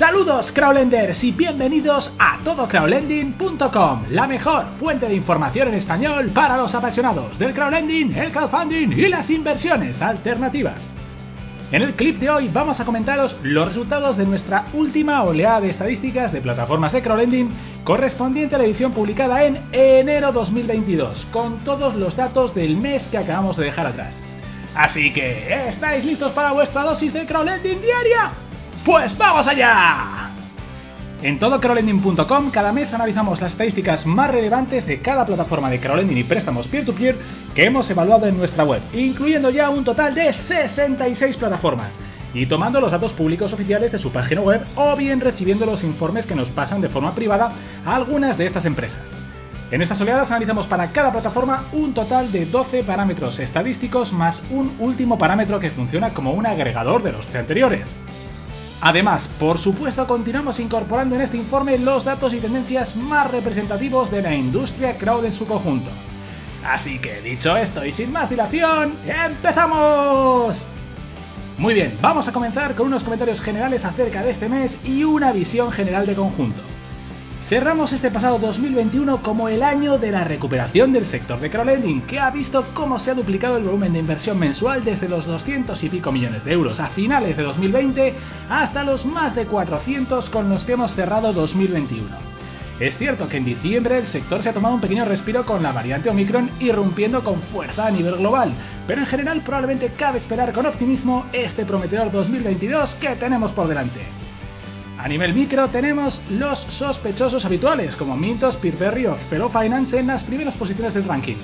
Saludos Crowlenders y bienvenidos a todocrowlending.com, la mejor fuente de información en español para los apasionados del crowdlending, el crowdfunding y las inversiones alternativas. En el clip de hoy vamos a comentaros los resultados de nuestra última oleada de estadísticas de plataformas de crowdlending correspondiente a la edición publicada en enero 2022, con todos los datos del mes que acabamos de dejar atrás. Así que, ¿estáis listos para vuestra dosis de crowdlending diaria? ¡Pues vamos allá! En todocrowlending.com cada mes analizamos las estadísticas más relevantes de cada plataforma de crowdlending y préstamos peer-to-peer que hemos evaluado en nuestra web, incluyendo ya un total de 66 plataformas, y tomando los datos públicos oficiales de su página web o bien recibiendo los informes que nos pasan de forma privada a algunas de estas empresas. En estas oleadas analizamos para cada plataforma un total de 12 parámetros estadísticos más un último parámetro que funciona como un agregador de los anteriores. Además, por supuesto, continuamos incorporando en este informe los datos y tendencias más representativos de la industria crowd en su conjunto. Así que dicho esto y sin más dilación, ¡empezamos! Muy bien, vamos a comenzar con unos comentarios generales acerca de este mes y una visión general de conjunto. Cerramos este pasado 2021 como el año de la recuperación del sector de crowdlending, que ha visto cómo se ha duplicado el volumen de inversión mensual desde los 200 y pico millones de euros a finales de 2020 hasta los más de 400 con los que hemos cerrado 2021. Es cierto que en diciembre el sector se ha tomado un pequeño respiro con la variante Omicron irrumpiendo con fuerza a nivel global, pero en general probablemente cabe esperar con optimismo este prometedor 2022 que tenemos por delante. A nivel micro tenemos los sospechosos habituales como Mintos, Peerberry o Fellow Finance en las primeras posiciones del ranking.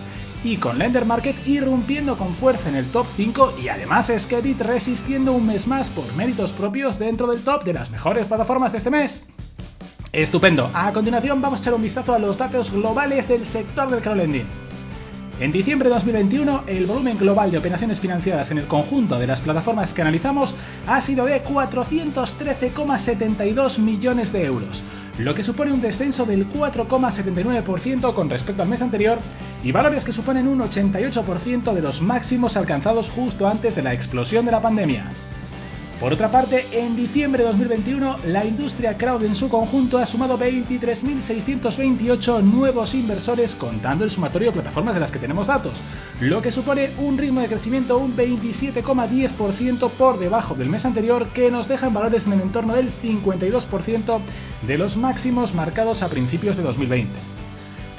Y con Lender Market irrumpiendo con fuerza en el top 5 y además Skedit resistiendo un mes más por méritos propios dentro del top de las mejores plataformas de este mes. Estupendo. A continuación vamos a echar un vistazo a los datos globales del sector del crowdlending. En diciembre de 2021, el volumen global de operaciones financiadas en el conjunto de las plataformas que analizamos ha sido de 413,72 millones de euros, lo que supone un descenso del 4,79% con respecto al mes anterior y valores que suponen un 88% de los máximos alcanzados justo antes de la explosión de la pandemia. Por otra parte, en diciembre de 2021, la industria crowd en su conjunto ha sumado 23.628 nuevos inversores contando el sumatorio de plataformas de las que tenemos datos, lo que supone un ritmo de crecimiento un 27,10% por debajo del mes anterior que nos deja en valores en el entorno del 52% de los máximos marcados a principios de 2020.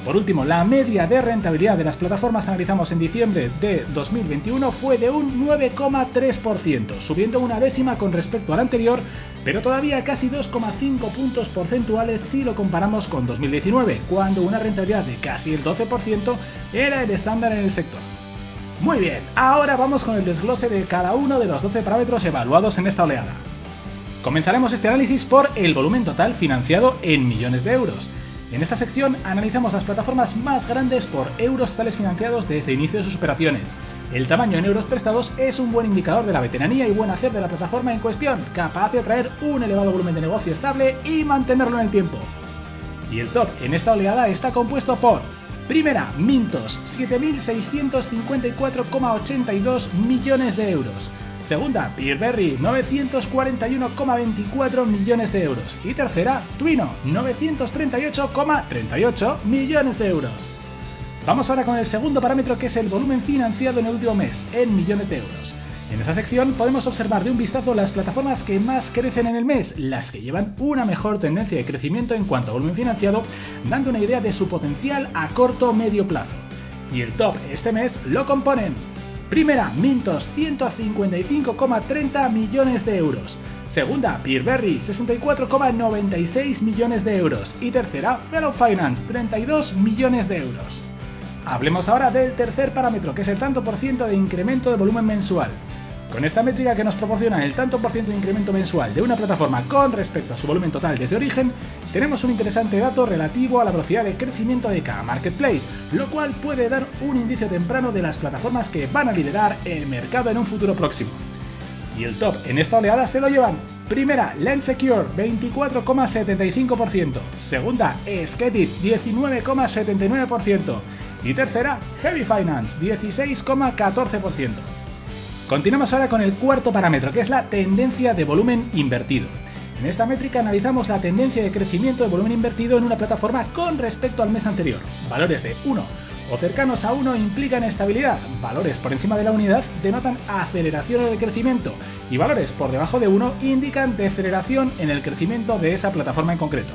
Por último, la media de rentabilidad de las plataformas que analizamos en diciembre de 2021 fue de un 9,3%, subiendo una décima con respecto al anterior, pero todavía casi 2,5 puntos porcentuales si lo comparamos con 2019, cuando una rentabilidad de casi el 12% era el estándar en el sector. Muy bien, ahora vamos con el desglose de cada uno de los 12 parámetros evaluados en esta oleada. Comenzaremos este análisis por el volumen total financiado en millones de euros. En esta sección analizamos las plataformas más grandes por euros tales financiados desde el inicio de sus operaciones. El tamaño en euros prestados es un buen indicador de la veteranía y buen hacer de la plataforma en cuestión, capaz de atraer un elevado volumen de negocio estable y mantenerlo en el tiempo. Y el top en esta oleada está compuesto por Primera, Mintos, 7.654,82 millones de euros. Segunda, Peerberry, 941,24 millones de euros. Y tercera, Twino, 938,38 millones de euros. Vamos ahora con el segundo parámetro que es el volumen financiado en el último mes, en millones de euros. En esta sección podemos observar de un vistazo las plataformas que más crecen en el mes, las que llevan una mejor tendencia de crecimiento en cuanto a volumen financiado, dando una idea de su potencial a corto o medio plazo. Y el top este mes lo componen Primera, Mintos, 155,30 millones de euros. Segunda, Peerberry, 64,96 millones de euros. Y tercera, Fellow Finance, 32 millones de euros. Hablemos ahora del tercer parámetro, que es el tanto por ciento de incremento de volumen mensual. Con esta métrica que nos proporciona el tanto por ciento de incremento mensual de una plataforma con respecto a su volumen total desde origen, tenemos un interesante dato relativo a la velocidad de crecimiento de cada marketplace, lo cual puede dar un indicio temprano de las plataformas que van a liderar el mercado en un futuro próximo. Y el top en esta oleada se lo llevan Primera, Lens Secure, 24,75%. Segunda, Sketit, 19,79%. Y tercera, Heavy Finance, 16,14%. Continuamos ahora con el cuarto parámetro, que es la tendencia de volumen invertido. En esta métrica analizamos la tendencia de crecimiento de volumen invertido en una plataforma con respecto al mes anterior. Valores de 1 o cercanos a 1 implican estabilidad, valores por encima de la unidad denotan aceleración el crecimiento y valores por debajo de 1 indican deceleración en el crecimiento de esa plataforma en concreto.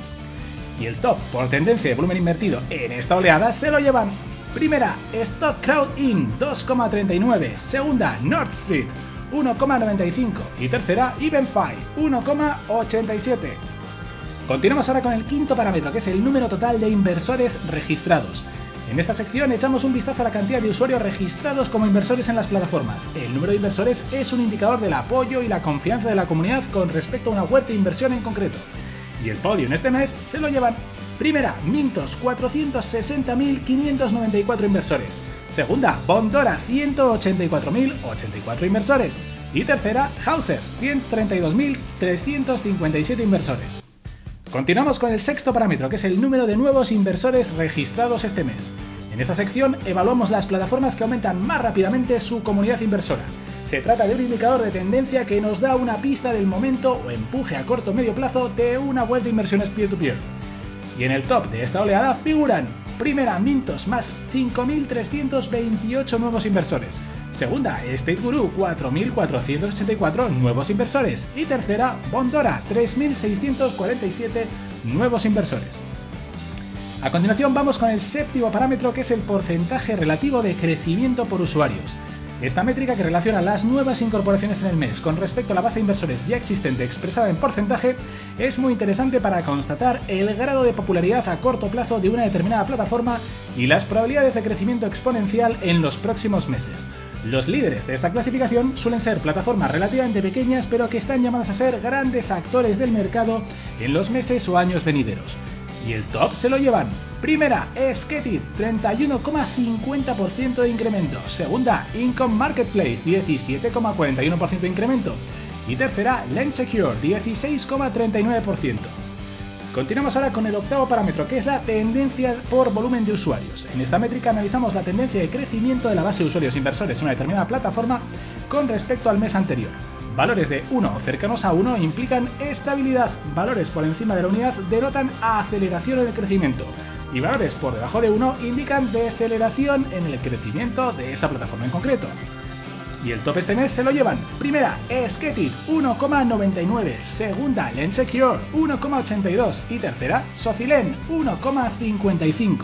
Y el top por tendencia de volumen invertido en esta oleada se lo llevan Primera, Stock Crowd In 2,39. Segunda, North Street 1,95. Y tercera, Evenfy 1,87. Continuamos ahora con el quinto parámetro, que es el número total de inversores registrados. En esta sección echamos un vistazo a la cantidad de usuarios registrados como inversores en las plataformas. El número de inversores es un indicador del apoyo y la confianza de la comunidad con respecto a una web de inversión en concreto. Y el podio en este mes se lo llevan Primera, Mintos, 460.594 inversores. Segunda, Bondora, 184.084 inversores. Y tercera, Hausers, 132.357 inversores. Continuamos con el sexto parámetro, que es el número de nuevos inversores registrados este mes. En esta sección evaluamos las plataformas que aumentan más rápidamente su comunidad inversora. Se trata de un indicador de tendencia que nos da una pista del momento o empuje a corto o medio plazo de una web de inversiones peer-to-peer. peer y en el top de esta oleada figuran Primera, Mintos, más 5.328 nuevos inversores. Segunda, State Guru, 4.484 nuevos inversores. Y tercera, Bondora, 3.647 nuevos inversores. A continuación vamos con el séptimo parámetro que es el porcentaje relativo de crecimiento por usuarios. Esta métrica que relaciona las nuevas incorporaciones en el mes con respecto a la base de inversores ya existente expresada en porcentaje es muy interesante para constatar el grado de popularidad a corto plazo de una determinada plataforma y las probabilidades de crecimiento exponencial en los próximos meses. Los líderes de esta clasificación suelen ser plataformas relativamente pequeñas pero que están llamadas a ser grandes actores del mercado en los meses o años venideros. Y el top se lo llevan. Primera, Sketit, 31,50% de incremento. Segunda, Income Marketplace, 17,41% de incremento. Y tercera, Secure, 16,39%. Continuamos ahora con el octavo parámetro, que es la tendencia por volumen de usuarios. En esta métrica analizamos la tendencia de crecimiento de la base de usuarios inversores en una determinada plataforma con respecto al mes anterior. Valores de 1 cercanos a 1 implican estabilidad, valores por encima de la unidad denotan aceleración en el crecimiento y valores por debajo de 1 indican deceleración en el crecimiento de esa plataforma en concreto. Y el top este mes se lo llevan. Primera, Sketit 1,99. Segunda, Lensecure 1,82. Y tercera, Socilen 1,55.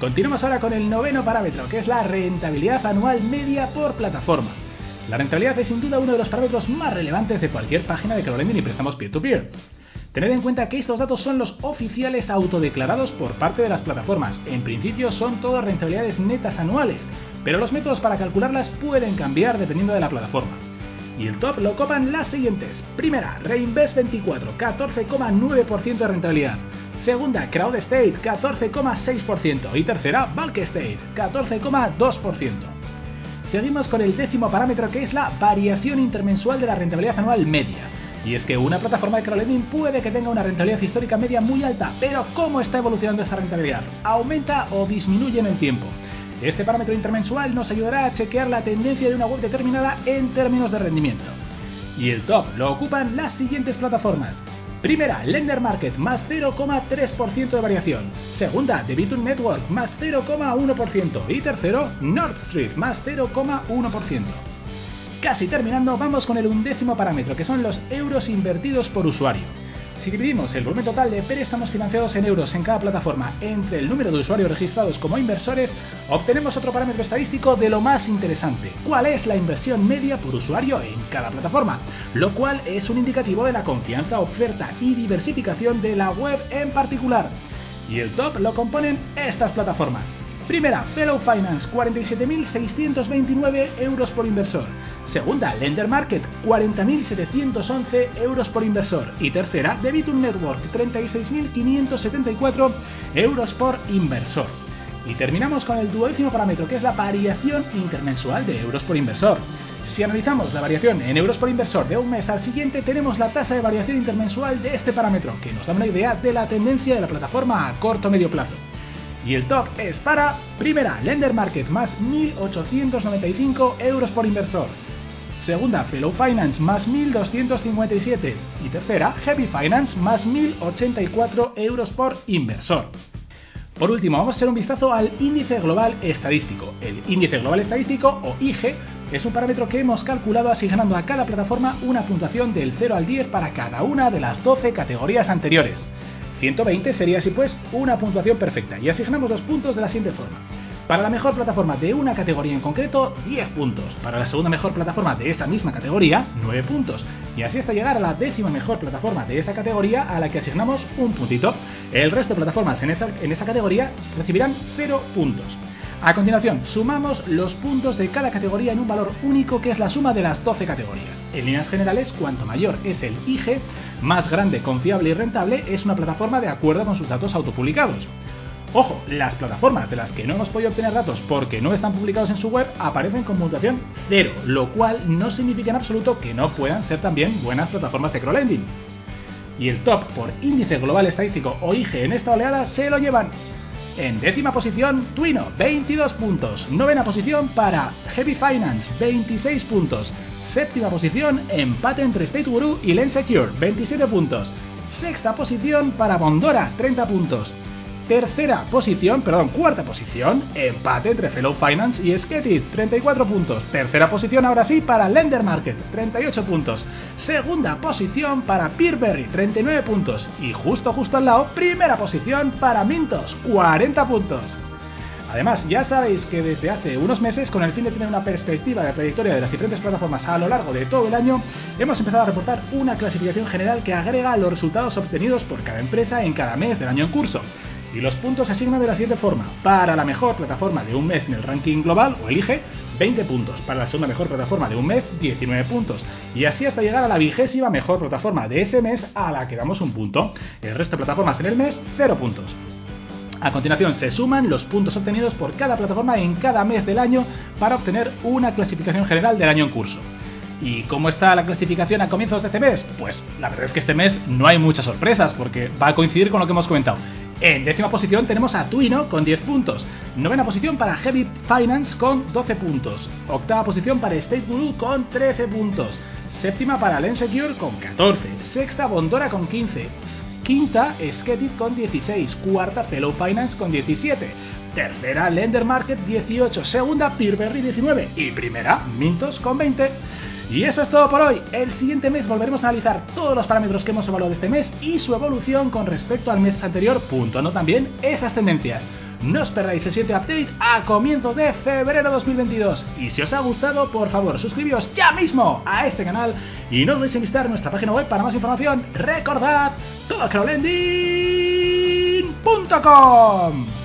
Continuamos ahora con el noveno parámetro, que es la rentabilidad anual media por plataforma. La rentabilidad es sin duda uno de los parámetros más relevantes de cualquier página de crowdlending y préstamos peer-to-peer. Tened en cuenta que estos datos son los oficiales autodeclarados por parte de las plataformas. En principio son todas rentabilidades netas anuales, pero los métodos para calcularlas pueden cambiar dependiendo de la plataforma. Y el top lo copan las siguientes. Primera, Reinvest24, 14,9% de rentabilidad. Segunda, Crowd State, 14,6%. Y tercera, Bulk State, 14,2%. Seguimos con el décimo parámetro que es la variación intermensual de la rentabilidad anual media. Y es que una plataforma de crowdlending puede que tenga una rentabilidad histórica media muy alta, pero ¿cómo está evolucionando esta rentabilidad? ¿Aumenta o disminuye en el tiempo? Este parámetro intermensual nos ayudará a chequear la tendencia de una web determinada en términos de rendimiento. Y el top lo ocupan las siguientes plataformas. Primera, Lender Market, más 0,3% de variación. Segunda, Bitcoin Network, más 0,1%. Y tercero, North Street, más 0,1%. Casi terminando, vamos con el undécimo parámetro, que son los euros invertidos por usuario. Si dividimos el volumen total de préstamos financiados en euros en cada plataforma entre el número de usuarios registrados como inversores, obtenemos otro parámetro estadístico de lo más interesante. ¿Cuál es la inversión media por usuario en cada plataforma? Lo cual es un indicativo de la confianza, oferta y diversificación de la web en particular. Y el top lo componen estas plataformas. Primera, Fellow Finance, 47.629 euros por inversor. Segunda, Lender Market, 40.711 euros por inversor. Y tercera, Debitum Network, 36.574 euros por inversor. Y terminamos con el duodécimo parámetro, que es la variación intermensual de euros por inversor. Si analizamos la variación en euros por inversor de un mes al siguiente, tenemos la tasa de variación intermensual de este parámetro, que nos da una idea de la tendencia de la plataforma a corto o medio plazo. Y el top es para, primera, Lender Market más 1.895 euros por inversor. Segunda, Fellow Finance más 1.257. Y tercera, Heavy Finance más 1.084 euros por inversor. Por último, vamos a hacer un vistazo al índice global estadístico. El índice global estadístico, o IG, es un parámetro que hemos calculado asignando a cada plataforma una puntuación del 0 al 10 para cada una de las 12 categorías anteriores. 120 sería así pues una puntuación perfecta y asignamos los puntos de la siguiente forma. Para la mejor plataforma de una categoría en concreto, 10 puntos. Para la segunda mejor plataforma de esa misma categoría, 9 puntos. Y así hasta llegar a la décima mejor plataforma de esa categoría a la que asignamos un puntito. El resto de plataformas en esa, en esa categoría recibirán 0 puntos. A continuación, sumamos los puntos de cada categoría en un valor único que es la suma de las 12 categorías. En líneas generales, cuanto mayor es el IG, más grande, confiable y rentable es una plataforma de acuerdo con sus datos autopublicados. Ojo, las plataformas de las que no hemos podido obtener datos porque no están publicados en su web aparecen con puntuación cero, lo cual no significa en absoluto que no puedan ser también buenas plataformas de crowdlending. Y el top por índice global estadístico o IG en esta oleada se lo llevan. En décima posición, Twino, 22 puntos. Novena posición para Heavy Finance, 26 puntos. Séptima posición, empate entre State Guru y Lensecure, 27 puntos. Sexta posición para Bondora, 30 puntos. Tercera posición, perdón, cuarta posición, empate entre Fellow Finance y Sketit, 34 puntos. Tercera posición ahora sí para Lender Market, 38 puntos. Segunda posición para Peerberry, 39 puntos. Y justo justo al lado, primera posición para Mintos, 40 puntos. Además, ya sabéis que desde hace unos meses, con el fin de tener una perspectiva de la trayectoria de las diferentes plataformas a lo largo de todo el año, hemos empezado a reportar una clasificación general que agrega los resultados obtenidos por cada empresa en cada mes del año en curso. Y los puntos se asignan de la siguiente forma. Para la mejor plataforma de un mes en el ranking global, o elige, 20 puntos. Para la segunda mejor plataforma de un mes, 19 puntos. Y así hasta llegar a la vigésima mejor plataforma de ese mes, a la que damos un punto. El resto de plataformas en el mes, 0 puntos. A continuación se suman los puntos obtenidos por cada plataforma en cada mes del año para obtener una clasificación general del año en curso. ¿Y cómo está la clasificación a comienzos de este mes? Pues la verdad es que este mes no hay muchas sorpresas porque va a coincidir con lo que hemos comentado. En décima posición tenemos a Twino con 10 puntos. Novena posición para Heavy Finance con 12 puntos. Octava posición para State Guru con 13 puntos. Séptima para Lensecure con 14. Sexta Bondora con 15. Quinta Sketit con 16. Cuarta Fellow Finance con 17. Tercera Lender Market 18. Segunda Peerberry 19. Y primera Mintos con 20. Y eso es todo por hoy. El siguiente mes volveremos a analizar todos los parámetros que hemos evaluado este mes y su evolución con respecto al mes anterior, puntuando también esas tendencias. No os perdáis el siguiente update a comienzos de febrero 2022. Y si os ha gustado, por favor, suscribíos ya mismo a este canal y no olvidéis visitar nuestra página web para más información. Recordad, todocrowlending.com